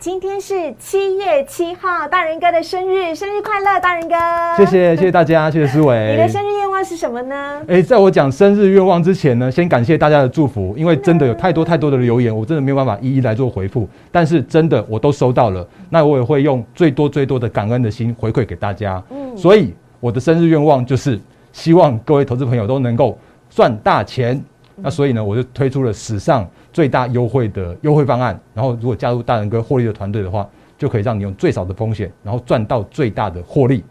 今天是七月七号，大人哥的生日，生日快乐，大人哥！谢谢谢谢大家，谢谢思维。你的生日愿望是什么呢？哎，在我讲生日愿望之前呢，先感谢大家的祝福，因为真的有太多太多的留言，我真的没有办法一一来做回复。但是真的我都收到了，那我也会用最多最多的感恩的心回馈给大家。嗯，所以我的生日愿望就是希望各位投资朋友都能够赚大钱。那所以呢，我就推出了史上。最大优惠的优惠方案，然后如果加入大人哥获利的团队的话，就可以让你用最少的风险，然后赚到最大的获利。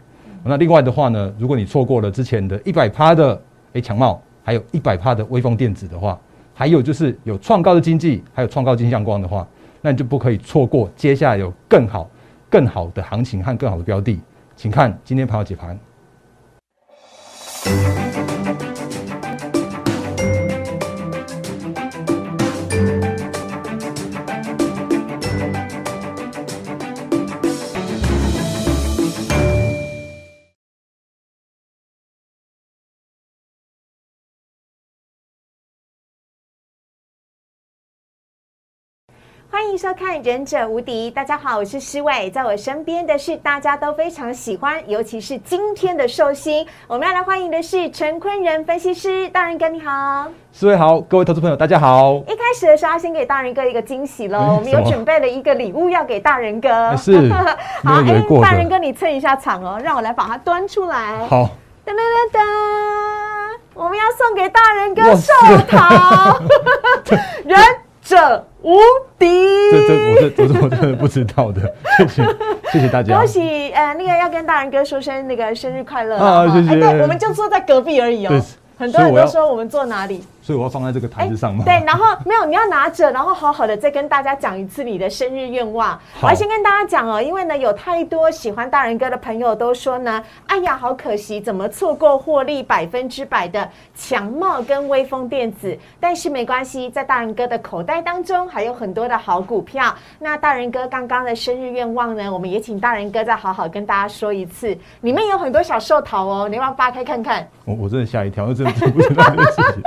那另外的话呢，如果你错过了之前的一百趴的诶强茂，还有一百趴的微风电子的话，还有就是有创高的经济，还有创高金相光的话，那你就不可以错过接下来有更好、更好的行情和更好的标的。请看今天盘后解盘。欢迎收看《忍者无敌》，大家好，我是施伟，在我身边的是大家都非常喜欢，尤其是今天的寿星，我们要来欢迎的是陈坤仁分析师，大人哥你好，施伟好，各位投资朋友大家好。一开始的时候要先给大人哥一个惊喜喽，我们有准备了一个礼物要给大人哥，是，好，哎，大人哥你蹭一下场哦，让我来把它端出来，好，噔噔噔噔，我们要送给大人哥寿桃，忍者。无敌！这这我这我是我真的不知道的，谢谢谢谢大家。恭喜呃，那个要跟大人哥说声那个生日快乐啊！谢谢。对，我们就坐在隔壁而已哦。很多人都说我们坐哪里？所以我要放在这个台子上吗？对，然后没有，你要拿着，然后好好的再跟大家讲一次你的生日愿望。我要先跟大家讲哦，因为呢，有太多喜欢大人哥的朋友都说呢，哎呀，好可惜，怎么错过获利百分之百的强茂跟威风电子？但是没关系，在大人哥的口袋当中还有很多的好股票。那大人哥刚刚的生日愿望呢，我们也请大人哥再好好跟大家说一次，里面有很多小寿桃哦，你要不要扒开看看？我我真的吓一跳，我真的不知道这个事情。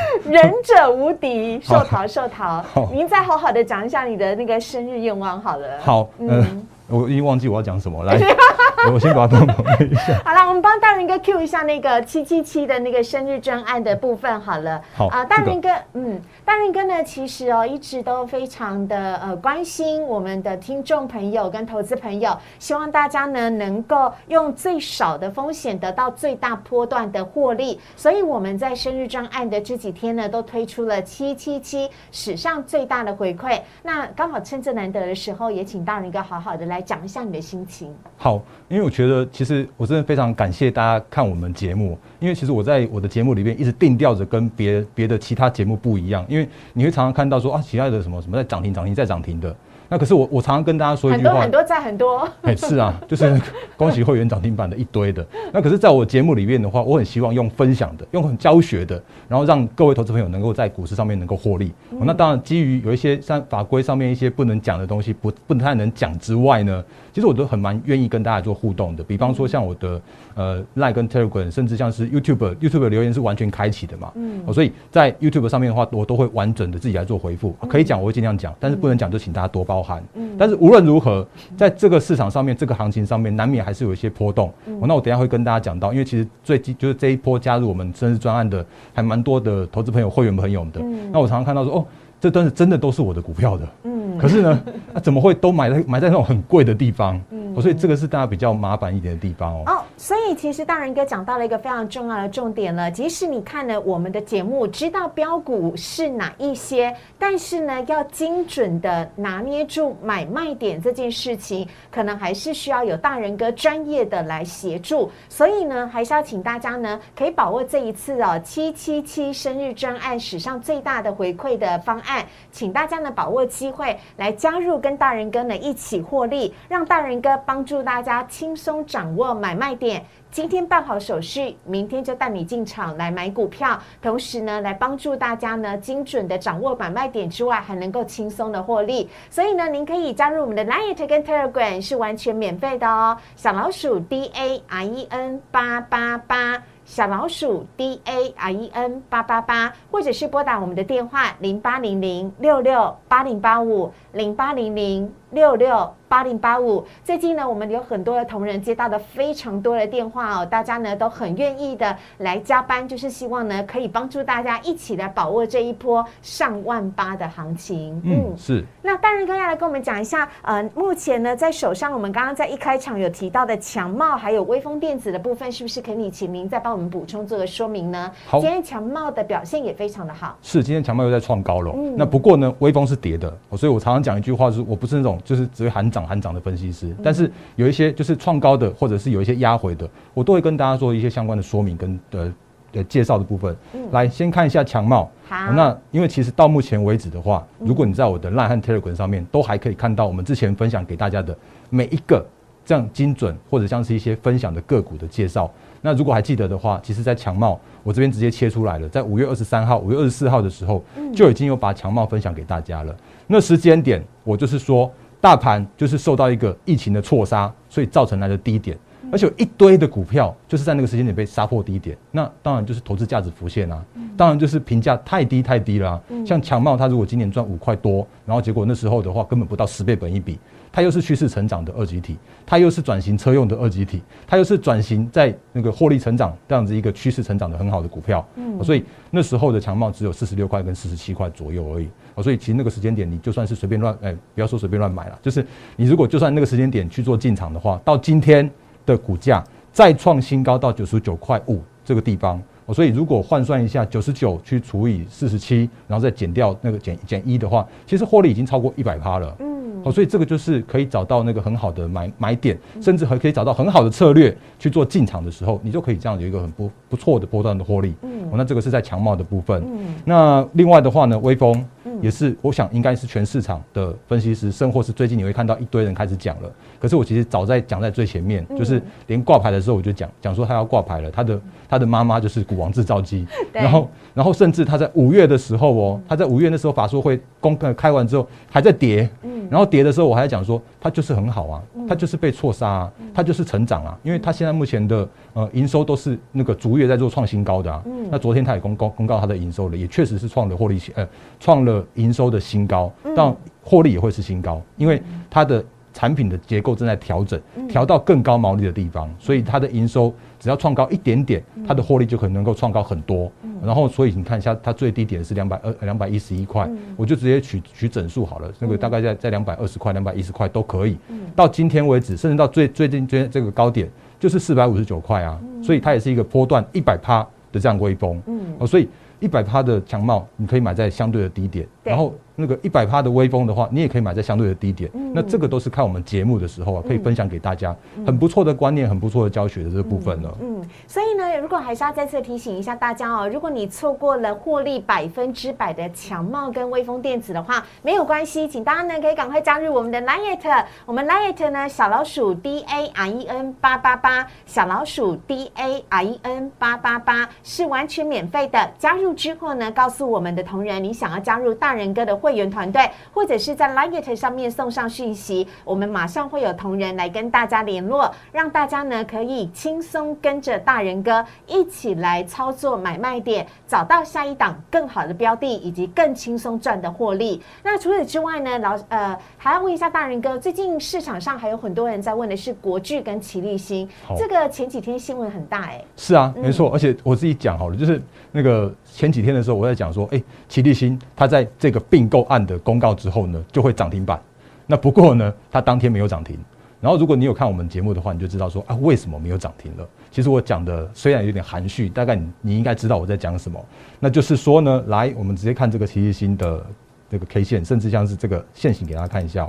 忍者无敌，寿桃寿桃，您再好好的讲一下你的那个生日愿望好了。好，嗯。我已经忘记我要讲什么，来，我先把它帮忙一下。好了，我们帮大人哥 Q 一下那个七七七的那个生日专案的部分好了。好啊，大人哥，嗯，大人哥呢，其实哦，一直都非常的呃关心我们的听众朋友跟投资朋友，希望大家呢能够用最少的风险得到最大波段的获利。所以我们在生日专案的这几天呢，都推出了七七七史上最大的回馈。那刚好趁这难得的时候，也请大人哥好好的来。来讲一下你的心情。好，因为我觉得其实我真的非常感谢大家看我们节目，因为其实我在我的节目里面一直定调着跟别别的其他节目不一样，因为你会常常看到说啊，其他的什么什么在涨停涨停在涨停的。那可是我，我常常跟大家说一句话，很多在很多，哎，是啊，就是恭喜会员涨停板的一堆的。那可是在我节目里面的话，我很希望用分享的，用很教学的，然后让各位投资朋友能够在股市上面能够获利。那当然，基于有一些像法规上面一些不能讲的东西，不不太能讲之外呢，其实我都很蛮愿意跟大家做互动的。比方说像我的呃 Line 跟 Telegram，甚至像是 YouTube，YouTube 留言是完全开启的嘛，嗯，所以在 YouTube 上面的话，我都会完整的自己来做回复。可以讲我会尽量讲，但是不能讲就请大家多包涵。嗯，但是。无论如何，在这个市场上面，这个行情上面，难免还是有一些波动。那我等下会跟大家讲到，因为其实最近就是这一波加入我们生日专案的，还蛮多的投资朋友、会员朋友的。那我常常看到说，哦，这都是真的都是我的股票的。嗯，可是呢，怎么会都买在买在那种很贵的地方？嗯，所以这个是大家比较麻烦一点的地方哦。所以其实大人哥讲到了一个非常重要的重点了。即使你看了我们的节目，知道标股是哪一些，但是呢，要精准的拿捏住买卖点这件事情，可能还是需要有大人哥专业的来协助。所以呢，还是要请大家呢，可以把握这一次哦七七七生日专案史上最大的回馈的方案，请大家呢把握机会来加入，跟大人哥呢一起获利，让大人哥帮助大家轻松掌握买卖点。今天办好手续，明天就带你进场来买股票，同时呢，来帮助大家呢精准的掌握买卖点之外，还能够轻松的获利。所以呢，您可以加入我们的 Line 跟 Telegram 是完全免费的哦。小老鼠 D A R E N 八八八，小老鼠 D A R E N 八八八，或者是拨打我们的电话零八零零六六八零八五。零八零零六六八零八五。最近呢，我们有很多的同仁接到的非常多的电话哦，大家呢都很愿意的来加班，就是希望呢可以帮助大家一起来把握这一波上万八的行情。嗯，是。那大人哥要来跟我们讲一下，呃，目前呢在手上，我们刚刚在一开场有提到的强茂还有微风电子的部分，是不是可以请您再帮我们补充做个说明呢？好，今天强茂的表现也非常的好。是，今天强茂又在创高了。那不过呢，微风是跌的，所以我常常讲一句话，就是我不是那种就是只会喊涨喊涨的分析师，但是有一些就是创高的，或者是有一些压回的，我都会跟大家做一些相关的说明跟呃呃介绍的部分。来，先看一下强茂。好，那因为其实到目前为止的话，如果你在我的 Line 和 Telegram 上面都还可以看到我们之前分享给大家的每一个这样精准或者像是一些分享的个股的介绍。那如果还记得的话，其实，在强茂我这边直接切出来了，在五月二十三号、五月二十四号的时候，就已经有把强茂分享给大家了。那时间点，我就是说，大盘就是受到一个疫情的错杀，所以造成来的低点，而且有一堆的股票就是在那个时间点被杀破低点。那当然就是投资价值浮现啊，当然就是评价太低太低了。像强茂，它如果今年赚五块多，然后结果那时候的话，根本不到十倍本一比。它又是趋势成长的二级体，它又是转型车用的二级体，它又是转型在那个获利成长这样子一个趋势成长的很好的股票，嗯，所以那时候的强茂只有四十六块跟四十七块左右而已，所以其实那个时间点你就算是随便乱，哎，不要说随便乱买了，就是你如果就算那个时间点去做进场的话，到今天的股价再创新高到九十九块五这个地方，所以如果换算一下九十九去除以四十七，然后再减掉那个减减一的话，其实获利已经超过一百趴了。嗯哦，所以这个就是可以找到那个很好的买买点，甚至还可以找到很好的策略去做进场的时候，你就可以这样有一个很不不错的波段的获利。嗯，哦，那这个是在强茂的部分。嗯，那另外的话呢，微风也是，我想应该是全市场的分析师，甚或是最近你会看到一堆人开始讲了。可是我其实早在讲在最前面，就是连挂牌的时候我就讲讲说他要挂牌了，他的他的妈妈就是股王制造机，然后然后甚至他在五月的时候哦，他在五月那时候法说会公开完之后还在跌，嗯，然后跌的时候我还在讲说他就是很好啊，他就是被错杀，啊，他就是成长啊，因为他现在目前的呃营收都是那个逐月在做创新高的啊，嗯，那昨天他也公公公告他的营收了，也确实是创了获利呃创了营收的新高，但获利也会是新高，因为他的。产品的结构正在调整，调到更高毛利的地方，所以它的营收只要创高一点点，它的获利就可能能够创高很多。然后，所以你看一下，它最低点是两百二两百一十一块，我就直接取取整数好了，那个大概在在两百二十块、两百一十块都可以。到今天为止，甚至到最最近最这个高点就是四百五十九块啊，所以它也是一个波段一百趴的这样微风。哦，所以一百趴的强茂，你可以买在相对的低点，然后。那个一百趴的微风的话，你也可以买在相对的低点。那这个都是看我们节目的时候啊，可以分享给大家很不错的观念，很不错的教学的这个部分了。嗯，所以呢，如果还是要再次提醒一下大家哦，如果你错过了获利百分之百的强茂跟微风电子的话，没有关系，请大家呢可以赶快加入我们的 Lite，我们 Lite 呢小老鼠 D A R E N 八八八，小老鼠 D A R E N 八八八是完全免费的。加入之后呢，告诉我们的同仁你想要加入大人哥的会。会员团队，或者是在 Line 上面送上讯息，我们马上会有同仁来跟大家联络，让大家呢可以轻松跟着大人哥一起来操作买卖点，找到下一档更好的标的，以及更轻松赚的获利。那除此之外呢，老呃还要问一下大人哥，最近市场上还有很多人在问的是国巨跟齐立新，这个前几天新闻很大哎，是啊，没错，而且我自己讲好了，就是那个前几天的时候我在讲说，哎，齐立新他在这个并购。案的公告之后呢，就会涨停板。那不过呢，它当天没有涨停。然后如果你有看我们节目的话，你就知道说啊，为什么没有涨停了？其实我讲的虽然有点含蓄，大概你你应该知道我在讲什么。那就是说呢，来，我们直接看这个奇异新的这个 K 线，甚至像是这个线型给大家看一下。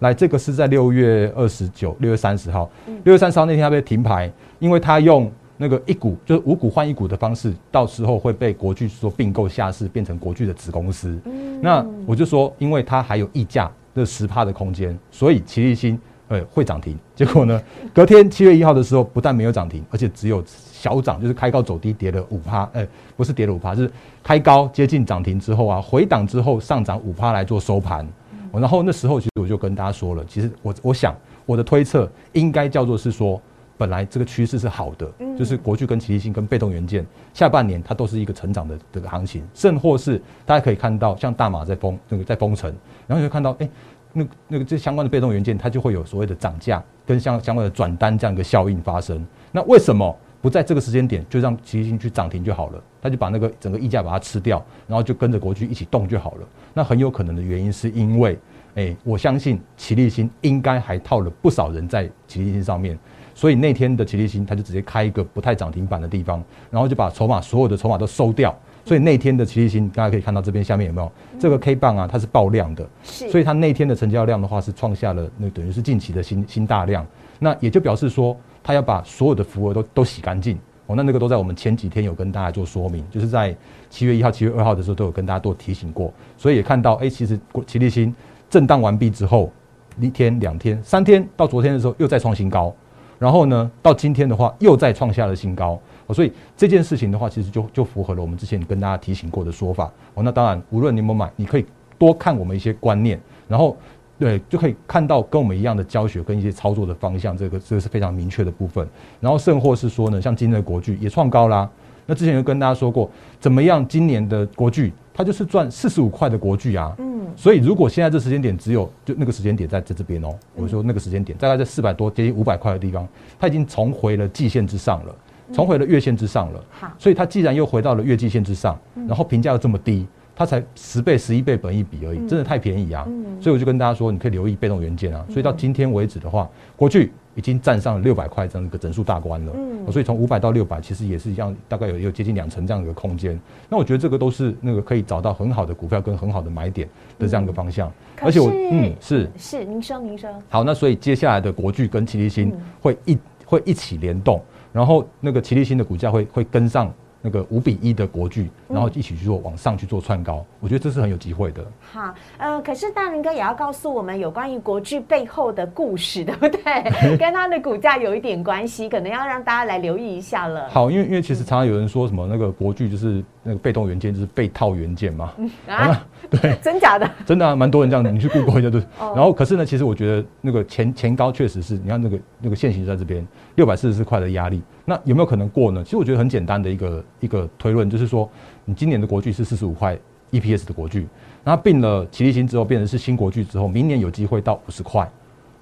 来，这个是在六月二十九、六月三十号，六月三十号那天它被停牌，因为它用。那个一股就是五股换一股的方式，到时候会被国巨说并购下市，变成国巨的子公司。那我就说，因为它还有溢价的十帕的空间，所以齐立新呃会涨停。结果呢，隔天七月一号的时候，不但没有涨停，而且只有小涨，就是开高走低，跌了五帕。呃，不是跌了五帕，是开高接近涨停之后啊，回档之后上涨五帕来做收盘。然后那时候其实我就跟大家说了，其实我我想我的推测应该叫做是说。本来这个趋势是好的，就是国巨跟奇力新跟被动元件下半年它都是一个成长的这个行情，甚或是大家可以看到像大马在封那个在封城，然后就看到哎，那那个这相关的被动元件，它就会有所谓的涨价跟相相关的转单这样一个效应发生。那为什么不在这个时间点就让齐力新去涨停就好了？他就把那个整个溢价把它吃掉，然后就跟着国巨一起动就好了。那很有可能的原因是因为，哎，我相信奇力新应该还套了不少人在奇力新上面，所以那天的齐力新他就直接开一个不太涨停板的地方，然后就把筹码所有的筹码都收掉。所以那天的齐力新，大家可以看到这边下面有没有这个 K 棒啊？它是爆量的，是，所以它那天的成交量的话是创下了那等于是近期的新新大量。那也就表示说，它要把所有的浮额都都洗干净哦。那那个都在我们前几天有跟大家做说明，就是在七月一号、七月二号的时候都有跟大家做提醒过。所以也看到，哎，其实齐力新震荡完毕之后，一天、两天、三天，到昨天的时候又再创新高，然后呢，到今天的话又再创下了新高。所以这件事情的话，其实就就符合了我们之前跟大家提醒过的说法哦。那当然，无论你有没有买，你可以多看我们一些观念，然后对就可以看到跟我们一样的教学跟一些操作的方向，这个这个是非常明确的部分。然后甚或是说呢，像今天的国剧也创高啦。那之前就跟大家说过，怎么样？今年的国剧它就是赚四十五块的国剧啊。所以如果现在这时间点只有就那个时间点在在这边哦，我说那个时间点大概在四百多接近五百块的地方，它已经重回了季线之上了。重回了月线之上了，好，所以它既然又回到了月季线之上，然后评价又这么低，它才十倍、十一倍本一比而已，真的太便宜啊！所以我就跟大家说，你可以留意被动元件啊。所以到今天为止的话，过去已经站上了六百块这样一个整数大关了。嗯，所以从五百到六百，其实也是一样，大概有有接近两成这样一个空间。那我觉得这个都是那个可以找到很好的股票跟很好的买点的这样一个方向。而且我嗯是是，您说您说好，那所以接下来的国巨跟奇力新会一会一起联动。然后那个齐力新的股价会会跟上那个五比一的国剧，然后一起去做往上去做串高，我觉得这是很有机会的。好，呃，可是大林哥也要告诉我们有关于国剧背后的故事，对不对？跟它的股价有一点关系，可能要让大家来留意一下了。好，因为因为其实常常有人说什么那个国剧就是那个被动元件就是被套元件嘛。啊，对，真假的？真的啊，蛮多人这样的，你去 Google 一下对。然后可是呢，其实我觉得那个前前高确实是你看那个那个线形在这边六百四十四块的压力。那有没有可能过呢？其实我觉得很简单的一个一个推论，就是说，你今年的国剧是四十五块 EPS 的国剧，那并了齐力新之后变成是新国剧之后，明年有机会到五十块。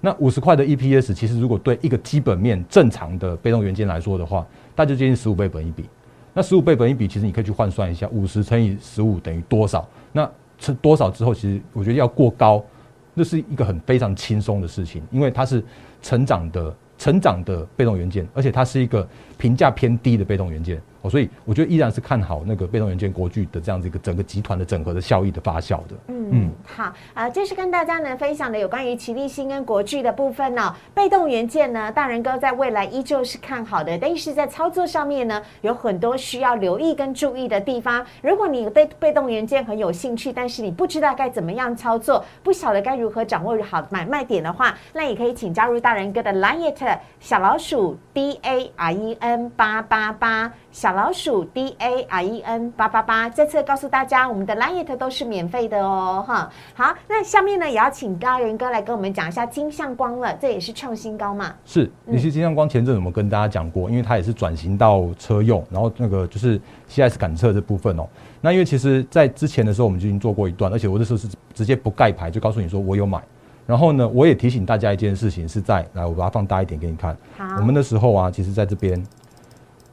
那五十块的 EPS，其实如果对一个基本面正常的被动元件来说的话，大就接近十五倍本一比。那十五倍本一比，其实你可以去换算一下，五十乘以十五等于多少？那乘多少之后，其实我觉得要过高，那是一个很非常轻松的事情，因为它是成长的。成长的被动元件，而且它是一个评价偏低的被动元件。哦，所以我觉得依然是看好那个被动元件国巨的这样子一个整个集团的整合的效益的发酵的。嗯嗯，好啊，这是跟大家呢分享的有关于齐力新跟国巨的部分呢。被动元件呢，大人哥在未来依旧是看好的，但是在操作上面呢，有很多需要留意跟注意的地方。如果你对被动元件很有兴趣，但是你不知道该怎么样操作，不晓得该如何掌握好买卖点的话，那也可以请加入大人哥的 Line 小老鼠 D A R E N 八八八。小老鼠 D A R E N 八八八，这次告诉大家，我们的 Line 都是免费的哦，哈。好，那下面呢也要请高仁哥来跟我们讲一下金相光了，这也是创新高嘛？是，你是金相光前阵我们跟大家讲过，因为它也是转型到车用，然后那个就是 C S 感测这部分哦。那因为其实在之前的时候我们就已经做过一段，而且我那时候是直接不盖牌就告诉你说我有买，然后呢我也提醒大家一件事情是在，来我把它放大一点给你看。好，我们的时候啊，其实在这边。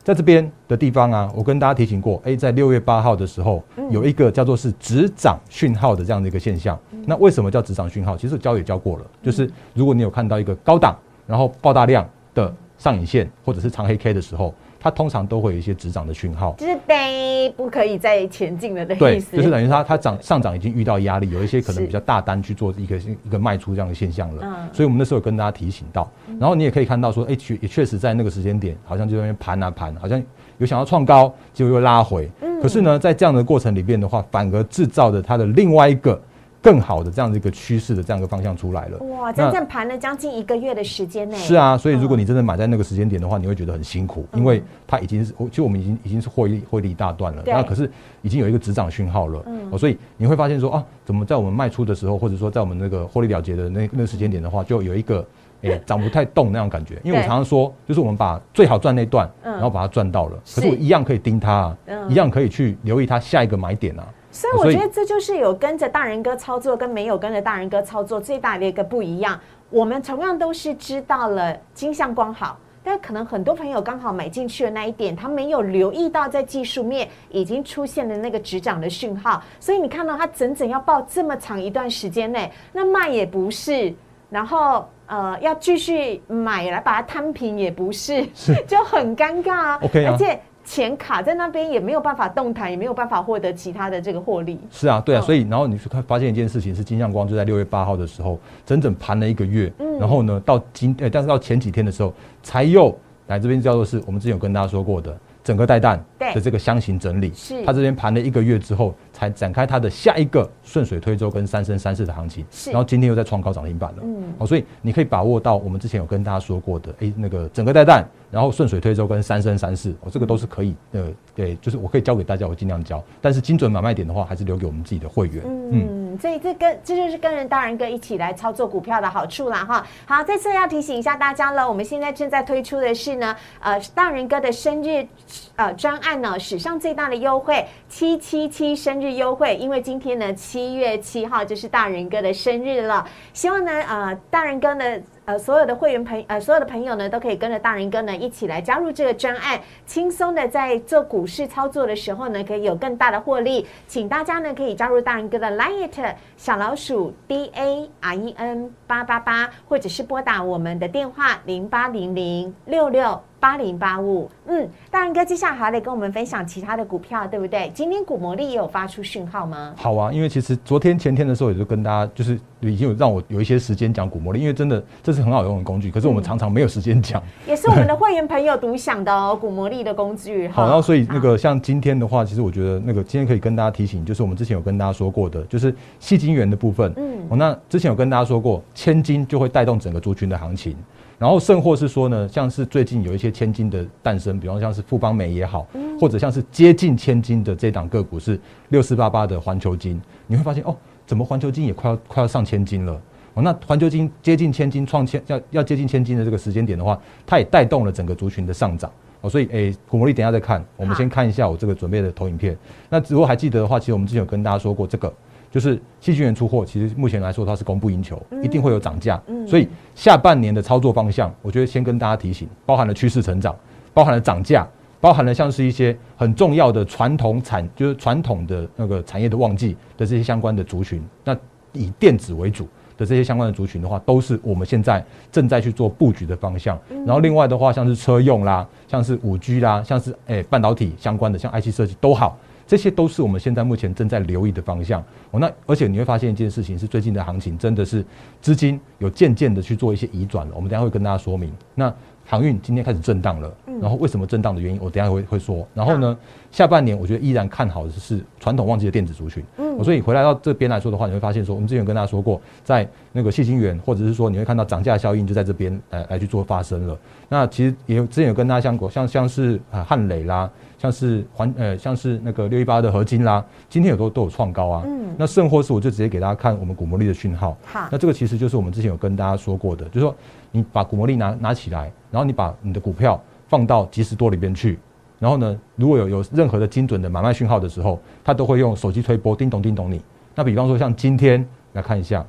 在这边的地方啊，我跟大家提醒过，哎，在六月八号的时候，有一个叫做是止涨讯号的这样的一个现象。那为什么叫止涨讯号？其实教也教过了，就是如果你有看到一个高档然后爆大量的上影线或者是长黑 K 的时候。它通常都会有一些止涨的讯号，就是得不可以再前进了的意思。对，就是等于它它涨上涨已经遇到压力，有一些可能比较大单去做一个一个卖出这样的现象了。嗯，所以我们那时候有跟大家提醒到，然后你也可以看到说，哎，确也确实在那个时间点，好像就在那边盘啊盘，好像有想要创高，结果又拉回。嗯，可是呢，在这样的过程里边的话，反而制造的它的另外一个。更好的这样的一个趋势的这样一个方向出来了，哇！整整盘了将近一个月的时间呢。是啊，所以如果你真的买在那个时间点的话，你会觉得很辛苦，因为它已经是，其实我们已经已经是获利获利一大段了，那可是已经有一个止涨讯号了，嗯，所以你会发现说啊，怎么在我们卖出的时候，或者说在我们那个获利了结的那那个时间点的话，就有一个诶 涨不太动那样感觉，因为我常常说，就是我们把最好赚那段，然后把它赚到了，可是我一样可以盯它，一样可以去留意它下一个买点啊。所以我觉得这就是有跟着大人哥操作跟没有跟着大人哥操作最大的一个不一样。我们同样都是知道了金相光好。但可能很多朋友刚好买进去的那一点，他没有留意到在技术面已经出现了那个止涨的讯号，所以你看到它整整要报这么长一段时间内，那卖也不是，然后呃要继续买来把它摊平也不是，就很尴尬啊。OK 而且。钱卡在那边也没有办法动弹，也没有办法获得其他的这个获利。是啊，对啊，所以然后你去看发现一件事情是金相光就在六月八号的时候整整盘了一个月，然后呢到今呃但是到前几天的时候才又来这边叫做是我们之前有跟大家说过的整个带弹的这个箱型整理，是。它这边盘了一个月之后才展开它的下一个顺水推舟跟三生三世的行情，然后今天又在创高涨停板了，嗯，好，所以你可以把握到我们之前有跟大家说过的，哎，那个整个带弹。然后顺水推舟跟三生三世，哦这个都是可以，呃，对，就是我可以教给大家，我尽量教。但是精准买卖点的话，还是留给我们自己的会员。嗯，所以这跟这就是跟人大人哥一起来操作股票的好处啦，哈。好，再次要提醒一下大家了，我们现在正在推出的是呢，呃，大人哥的生日呃专案呢，史上最大的优惠七七七生日优惠，因为今天呢七月七号就是大人哥的生日了，希望呢呃大人哥呢。呃，所有的会员朋呃，所有的朋友呢，都可以跟着大人哥呢一起来加入这个专案，轻松的在做股市操作的时候呢，可以有更大的获利。请大家呢可以加入大人哥的 Line 小老鼠 D A R E N 八八八，或者是拨打我们的电话零八零零六六。八零八五，嗯，大人哥，接下来还得跟我们分享其他的股票，对不对？今天股魔力也有发出讯号吗？好啊，因为其实昨天前天的时候，也就跟大家就是已经有让我有一些时间讲股魔力，因为真的这是很好用的工具，可是我们常常没有时间讲。也是我们的会员朋友独享的哦，股魔力的工具。好，然后所以那个像今天的话，其实我觉得那个今天可以跟大家提醒，就是我们之前有跟大家说过的，就是细金元的部分。嗯，哦，那之前有跟大家说过，千金就会带动整个族群的行情。然后甚或是说呢，像是最近有一些千金的诞生，比方像是富邦美也好，或者像是接近千金的这档个股是六四八八的环球金，你会发现哦，怎么环球金也快要快要上千金了？哦，那环球金接近千金创千要要接近千金的这个时间点的话，它也带动了整个族群的上涨哦，所以诶，股魔力等下再看，我们先看一下我这个准备的投影片。那如果还记得的话，其实我们之前有跟大家说过这个。就是细菌源出货，其实目前来说它是供不应求，一定会有涨价。所以下半年的操作方向，我觉得先跟大家提醒，包含了趋势成长，包含了涨价，包含了像是一些很重要的传统产，就是传统的那个产业的旺季的这些相关的族群。那以电子为主的这些相关的族群的话，都是我们现在正在去做布局的方向。然后另外的话，像是车用啦，像是五 G 啦，像是诶半导体相关的，像 IC 设计都好。这些都是我们现在目前正在留意的方向哦。那而且你会发现一件事情是，最近的行情真的是资金有渐渐的去做一些移转了。我们等下会跟大家说明。那航运今天开始震荡了，然后为什么震荡的原因，我等下会会说。然后呢，下半年我觉得依然看好的是传统旺季的电子族群。嗯，所以回来到这边来说的话，你会发现说，我们之前跟大家说过，在那个细晶圆，或者是说你会看到涨价效应就在这边来来去做发生了。那其实也有之前有跟大家讲过，像像是啊汉磊啦。像是环呃，像是那个六一八的合金啦，今天有都都有创高啊。嗯，那甚或是我就直接给大家看我们股魔力的讯号。好，那这个其实就是我们之前有跟大家说过的，就是说你把股魔力拿拿起来，然后你把你的股票放到即时多里边去，然后呢，如果有有任何的精准的买卖讯号的时候，它都会用手机推波，叮咚叮咚你。那比方说像今天来看一下，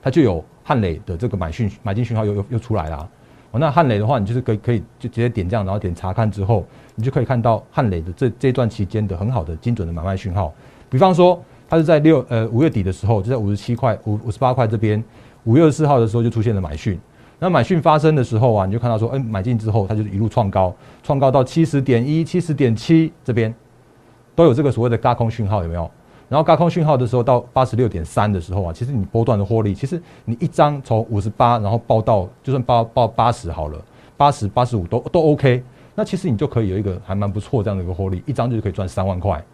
它就有汉磊的这个买讯买进讯号又又又出来了。那汉磊的话，你就是可以可以就直接点这样，然后点查看之后，你就可以看到汉磊的这这段期间的很好的精准的买卖讯号。比方说，它是在六呃五月底的时候，就在五十七块五五十八块这边，五月二十四号的时候就出现了买讯。那买讯发生的时候啊，你就看到说，哎，买进之后它就一路创高，创高到七十点一、七十点七这边，都有这个所谓的高空讯号，有没有？然后高空讯号的时候到八十六点三的时候啊，其实你波段的获利，其实你一张从五十八，然后报到就算报报八十好了，八十八十五都都 OK，那其实你就可以有一个还蛮不错这样的一个获利，一张就可以赚三万块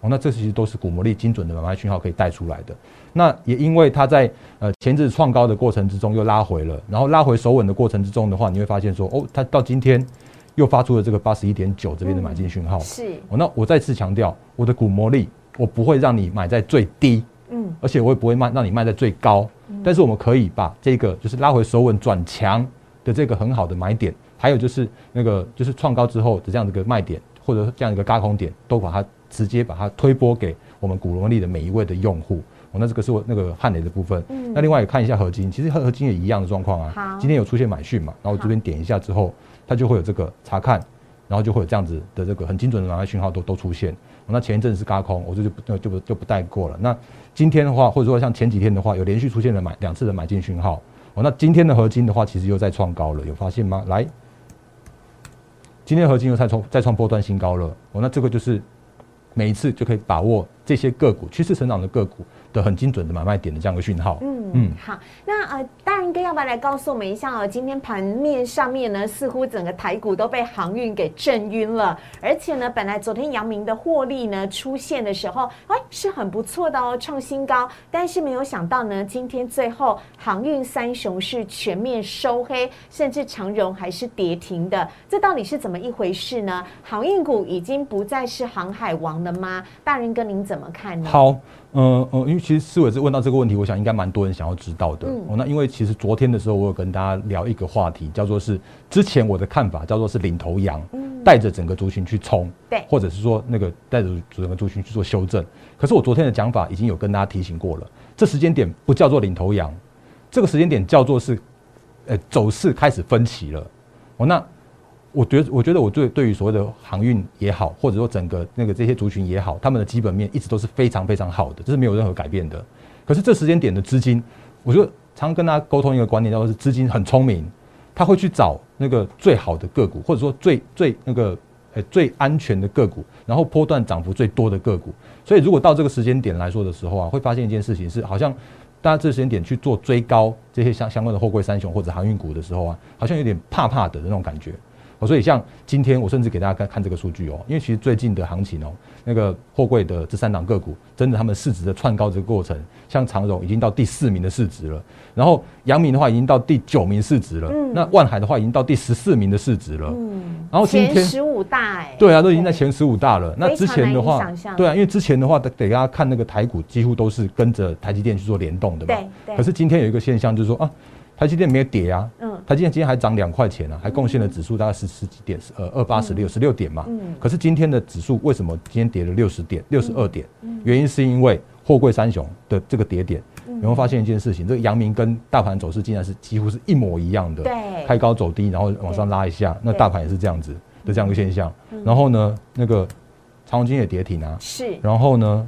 哦。那这其实都是股魔力精准的买卖讯号可以带出来的。那也因为它在呃前置创高的过程之中又拉回了，然后拉回手稳的过程之中的话，你会发现说哦，它到今天又发出了这个八十一点九这边的买进讯号。是哦，那我再次强调我的股魔力。我不会让你买在最低，嗯，而且我也不会卖让你卖在最高，但是我们可以把这个就是拉回手稳转强的这个很好的买点，还有就是那个就是创高之后的这样的一个卖点，或者这样一个高空点，都把它直接把它推播给我们股龙力的每一位的用户。哦，那这个是我那个汉雷的部分。嗯。那另外也看一下合金，其实合合金也一样的状况啊。好。今天有出现买讯嘛？然后我这边点一下之后，它就会有这个查看，然后就会有这样子的这个很精准的买卖讯号都都出现。那前一阵是嘎空，我这就不就不就不带过了。那今天的话，或者说像前几天的话，有连续出现了买两次的买进讯号。哦，那今天的合金的话，其实又在创高了，有发现吗？来，今天合金又再创再创波段新高了。哦，那这个就是每一次就可以把握这些个股趋势成长的个股。的很精准的买卖点的这样一个讯号。嗯嗯，好，那呃，大人哥要不要来告诉我们一下哦？今天盘面上面呢，似乎整个台股都被航运给震晕了，而且呢，本来昨天阳明的获利呢出现的时候，哎，是很不错的哦，创新高。但是没有想到呢，今天最后航运三雄是全面收黑，甚至长荣还是跌停的，这到底是怎么一回事呢？航运股已经不再是航海王了吗？大人哥您怎么看呢？好。嗯嗯，因为其实思伟是问到这个问题，我想应该蛮多人想要知道的。哦，那因为其实昨天的时候，我有跟大家聊一个话题，叫做是之前我的看法，叫做是领头羊，带着整个族群去冲，对，或者是说那个带着整个族群去做修正。可是我昨天的讲法已经有跟大家提醒过了，这时间点不叫做领头羊，这个时间点叫做是，呃，走势开始分歧了。哦，那。我觉得，我觉得我对对于所谓的航运也好，或者说整个那个这些族群也好，他们的基本面一直都是非常非常好的，这是没有任何改变的。可是这时间点的资金，我就常跟大家沟通一个观念，叫做是资金很聪明，他会去找那个最好的个股，或者说最最那个呃最安全的个股，然后波段涨幅最多的个股。所以如果到这个时间点来说的时候啊，会发现一件事情是，好像大家这时间点去做追高这些相相关的货柜三雄或者航运股的时候啊，好像有点怕怕的那种感觉。哦，所以像今天我甚至给大家看看这个数据哦，因为其实最近的行情哦，那个货柜的这三档个股，真的他们市值的窜高这个过程，像长荣已经到第四名的市值了，然后阳明的话已经到第九名市值了，嗯，那万海的话已经到第十四名的市值了，嗯，然后今天十五大哎，对啊，都已经在前十五大了。那之前的话，对啊，因为之前的话得得大家看那个台股几乎都是跟着台积电去做联动的嘛，对，可是今天有一个现象就是说啊。台积电没有跌啊，嗯，台积电今天还涨两块钱呢，还贡献了指数大概是十几点，呃，二八十六十六点嘛，嗯，可是今天的指数为什么今天跌了六十点，六十二点？原因是因为货柜三雄的这个跌点，有没有发现一件事情？这个阳明跟大盘走势竟然是几乎是一模一样的，对，开高走低，然后往上拉一下，那大盘也是这样子的这样一个现象。然后呢，那个长虹金也跌停啊，是，然后呢，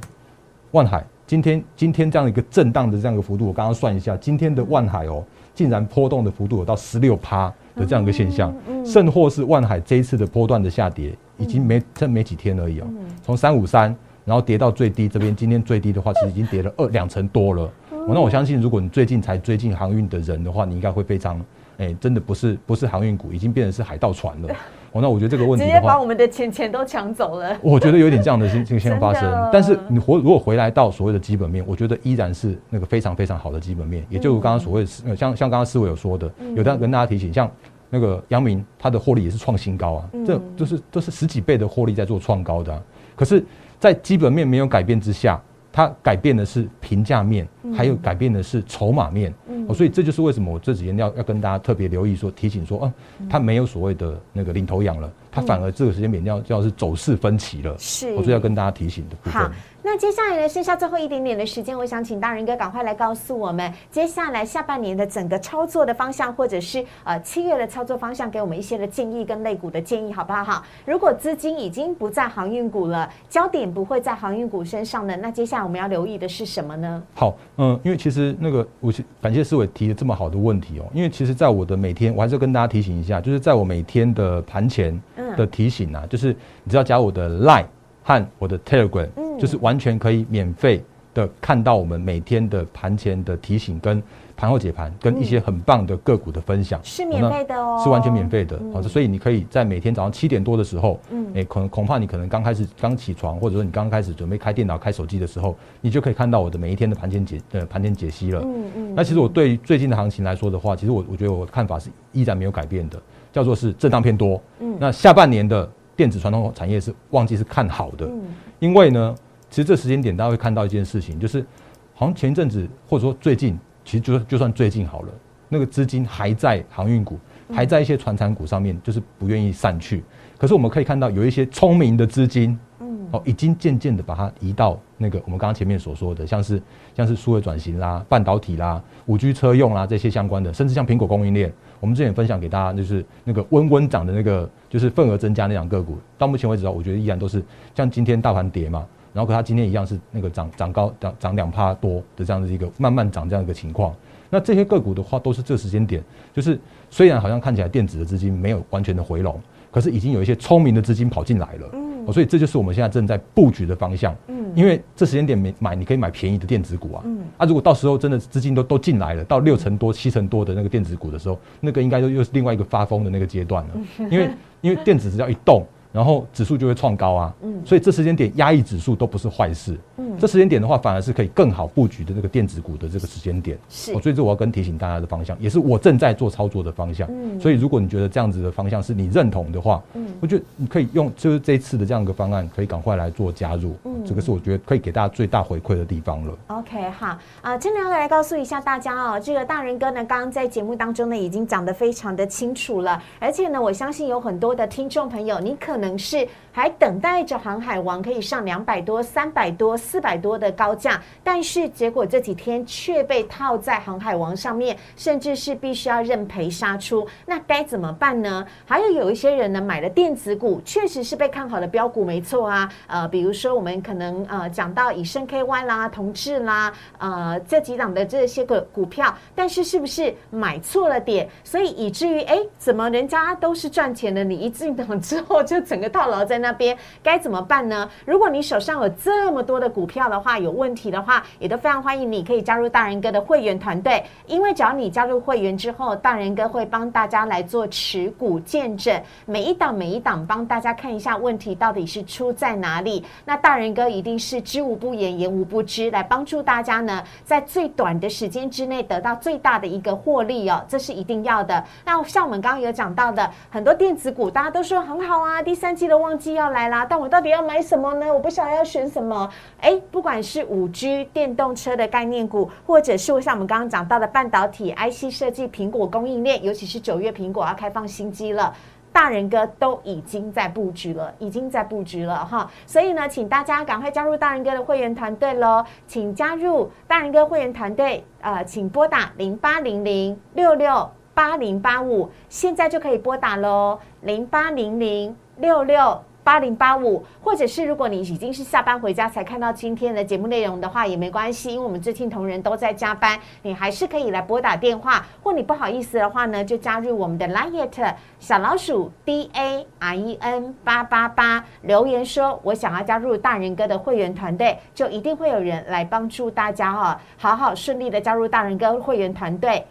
万海今天今天这样一个震荡的这样一个幅度，我刚刚算一下，今天的万海哦。竟然波动的幅度有到十六趴的这样一个现象，甚或是万海这一次的波段的下跌，已经没这没几天而已哦，从三五三，然后跌到最低这边，今天最低的话，其实已经跌了二两成多了。那我相信，如果你最近才追进航运的人的话，你应该会非常，哎，真的不是不是航运股，已经变成是海盗船了。哦，那我觉得这个问题直接把我们的钱钱都抢走了。我觉得有点这样的这个现象发生，但是你回如果回来到所谓的基本面，我觉得依然是那个非常非常好的基本面。也就是刚刚所谓像像刚刚思维有说的，有的跟大家提醒，像那个杨明，他的获利也是创新高啊，这就是都是十几倍的获利在做创高的。可是，在基本面没有改变之下。它改变的是评价面，还有改变的是筹码面，所以这就是为什么我这几天要要跟大家特别留意说提醒说，啊，它没有所谓的那个领头羊了，它反而这个时间点要要是走势分歧了，是，我是要跟大家提醒的部分。那接下来呢，剩下最后一点点的时间，我想请大人哥赶快来告诉我们，接下来下半年的整个操作的方向，或者是呃七月的操作方向，给我们一些的建议跟类股的建议，好不好？哈，如果资金已经不在航运股了，焦点不会在航运股身上呢，那接下来我们要留意的是什么呢？好，嗯，因为其实那个我感谢思伟提的这么好的问题哦，因为其实在我的每天，我还是跟大家提醒一下，就是在我每天的盘前的提醒啊，就是你只要加我的 Line 和我的 Telegram。就是完全可以免费的看到我们每天的盘前的提醒跟盘后解盘，跟一些很棒的个股的分享，是免费的哦，是完全免费的。好，所以你可以在每天早上七点多的时候，嗯，哎，可能恐怕你可能刚开始刚起床，或者说你刚开始准备开电脑、开手机的时候，你就可以看到我的每一天的盘前解呃盘前解析了。嗯嗯。那其实我对最近的行情来说的话，其实我我觉得我的看法是依然没有改变的，叫做是震荡偏多。嗯。那下半年的电子传统产业是旺季是看好的，嗯，因为呢。其实这时间点，大家会看到一件事情，就是好像前一阵子，或者说最近，其实就就算最近好了，那个资金还在航运股，还在一些船产股上面，就是不愿意散去。可是我们可以看到，有一些聪明的资金，嗯，哦，已经渐渐的把它移到。那个我们刚刚前面所说的，像是像是数位转型啦、半导体啦、五 G 车用啦这些相关的，甚至像苹果供应链，我们之前分享给大家就是那个温温涨的那个就是份额增加那两个股，到目前为止啊，我觉得依然都是像今天大盘跌嘛，然后可它今天一样是那个涨涨高涨涨两帕多的这样的一个慢慢涨这样一个情况。那这些个股的话，都是这时间点，就是虽然好像看起来电子的资金没有完全的回笼，可是已经有一些聪明的资金跑进来了。嗯所以这就是我们现在正在布局的方向。嗯，因为这时间点没买，你可以买便宜的电子股啊。嗯，啊，如果到时候真的资金都都进来了，到六成多、七成多的那个电子股的时候，那个应该又又是另外一个发疯的那个阶段了。因为因为电子只要一动。然后指数就会创高啊，嗯，所以这时间点压抑指数都不是坏事，嗯，这时间点的话反而是可以更好布局的这个电子股的这个时间点，是，所以这我要跟提醒大家的方向，也是我正在做操作的方向，嗯，所以如果你觉得这样子的方向是你认同的话，嗯，我觉得你可以用就是这一次的这样一个方案，可以赶快来做加入，嗯，这个是我觉得可以给大家最大回馈的地方了。OK，好，啊，真的要来告诉一下大家哦，这个大人哥呢，刚刚在节目当中呢已经讲得非常的清楚了，而且呢，我相信有很多的听众朋友，你可能能是还等待着航海王可以上两百多、三百多、四百多的高价，但是结果这几天却被套在航海王上面，甚至是必须要认赔杀出，那该怎么办呢？还有有一些人呢买了电子股，确实是被看好的标股，没错啊。呃，比如说我们可能呃讲到以盛 KY 啦、同志啦，呃这几档的这些个股票，但是是不是买错了点，所以以至于哎，怎么人家都是赚钱的，你一进场之后就整个套牢在。那边该怎么办呢？如果你手上有这么多的股票的话，有问题的话，也都非常欢迎你可以加入大人哥的会员团队。因为只要你加入会员之后，大人哥会帮大家来做持股见证，每一档每一档帮大家看一下问题到底是出在哪里。那大人哥一定是知无不言，言无不知，来帮助大家呢，在最短的时间之内得到最大的一个获利哦，这是一定要的。那像我们刚刚有讲到的很多电子股，大家都说很好啊，第三季的旺季。要来啦，但我到底要买什么呢？我不晓得要选什么。哎，不管是五 G 电动车的概念股，或者是像我们刚刚讲到的半导体、IC 设计、苹果供应链，尤其是九月苹果要开放新机了，大人哥都已经在布局了，已经在布局了哈。所以呢，请大家赶快加入大人哥的会员团队喽！请加入大人哥会员团队，呃，请拨打零八零零六六八零八五，现在就可以拨打喽，零八零零六六。八零八五，或者是如果你已经是下班回家才看到今天的节目内容的话，也没关系，因为我们知青同仁都在加班，你还是可以来拨打电话，或你不好意思的话呢，就加入我们的 Liet 小老鼠 D A R E N 八八八，留言说我想要加入大人哥的会员团队，就一定会有人来帮助大家哈，好好顺利的加入大人哥会员团队，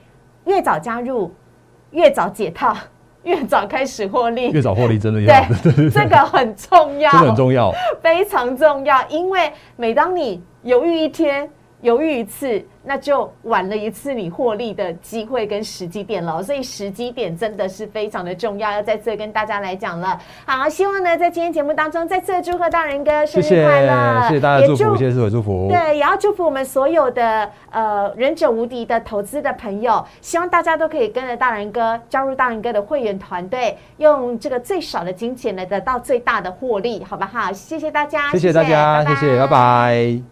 越早加入越早解套。越早开始获利，越早获利真的要。对，这个很重要，真的很重要，非常重要，因为每当你犹豫一天，犹豫一次。那就晚了一次你获利的机会跟时机点了，所以时机点真的是非常的重要，要在这跟大家来讲了。好，希望呢在今天节目当中再次祝贺大人哥生日快乐，谢谢大家祝福，谢谢祝福。对，也要祝福我们所有的呃忍者无敌的投资的朋友，希望大家都可以跟着大人哥加入大人哥的会员团队，用这个最少的金钱来得到最大的获利，好不好？谢谢大家，谢谢大家，谢谢，拜拜。